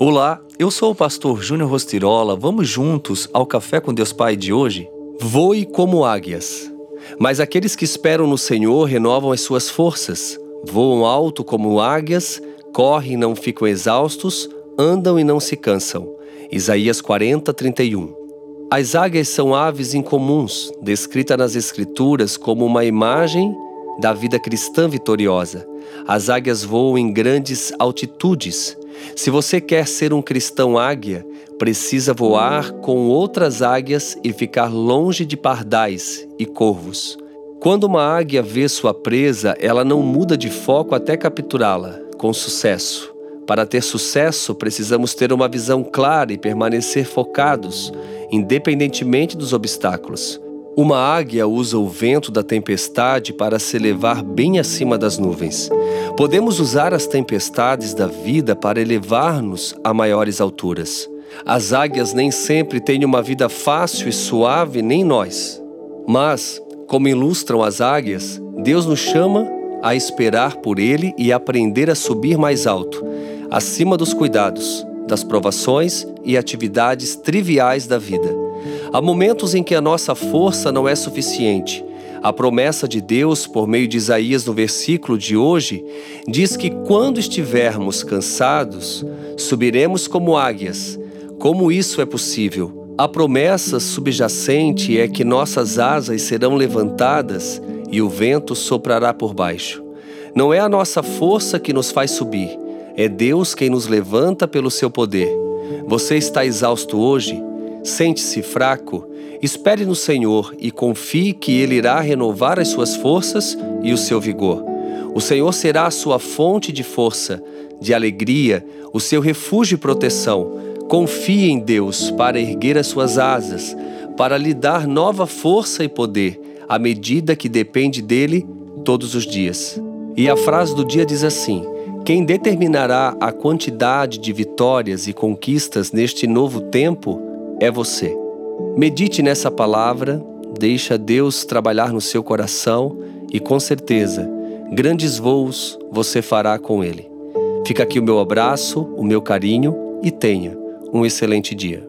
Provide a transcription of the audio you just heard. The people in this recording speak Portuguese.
Olá, eu sou o pastor Júnior Rostirola. Vamos juntos ao Café com Deus Pai de hoje? Voe como águias. Mas aqueles que esperam no Senhor renovam as suas forças. Voam alto como águias, correm e não ficam exaustos, andam e não se cansam. Isaías 40, 31. As águias são aves incomuns, descritas nas Escrituras como uma imagem da vida cristã vitoriosa. As águias voam em grandes altitudes. Se você quer ser um cristão águia, precisa voar com outras águias e ficar longe de pardais e corvos. Quando uma águia vê sua presa, ela não muda de foco até capturá-la, com sucesso. Para ter sucesso, precisamos ter uma visão clara e permanecer focados, independentemente dos obstáculos. Uma águia usa o vento da tempestade para se elevar bem acima das nuvens. Podemos usar as tempestades da vida para elevar-nos a maiores alturas. As águias nem sempre têm uma vida fácil e suave, nem nós. Mas, como ilustram as águias, Deus nos chama a esperar por Ele e aprender a subir mais alto, acima dos cuidados, das provações e atividades triviais da vida. Há momentos em que a nossa força não é suficiente. A promessa de Deus, por meio de Isaías no versículo de hoje, diz que quando estivermos cansados, subiremos como águias. Como isso é possível? A promessa subjacente é que nossas asas serão levantadas e o vento soprará por baixo. Não é a nossa força que nos faz subir, é Deus quem nos levanta pelo seu poder. Você está exausto hoje? Sente-se fraco? Espere no Senhor e confie que Ele irá renovar as suas forças e o seu vigor. O Senhor será a sua fonte de força, de alegria, o seu refúgio e proteção. Confie em Deus para erguer as suas asas, para lhe dar nova força e poder, à medida que depende dele todos os dias. E a frase do dia diz assim: quem determinará a quantidade de vitórias e conquistas neste novo tempo é você. Medite nessa palavra, deixa Deus trabalhar no seu coração e com certeza, grandes voos você fará com Ele. Fica aqui o meu abraço, o meu carinho e tenha um excelente dia.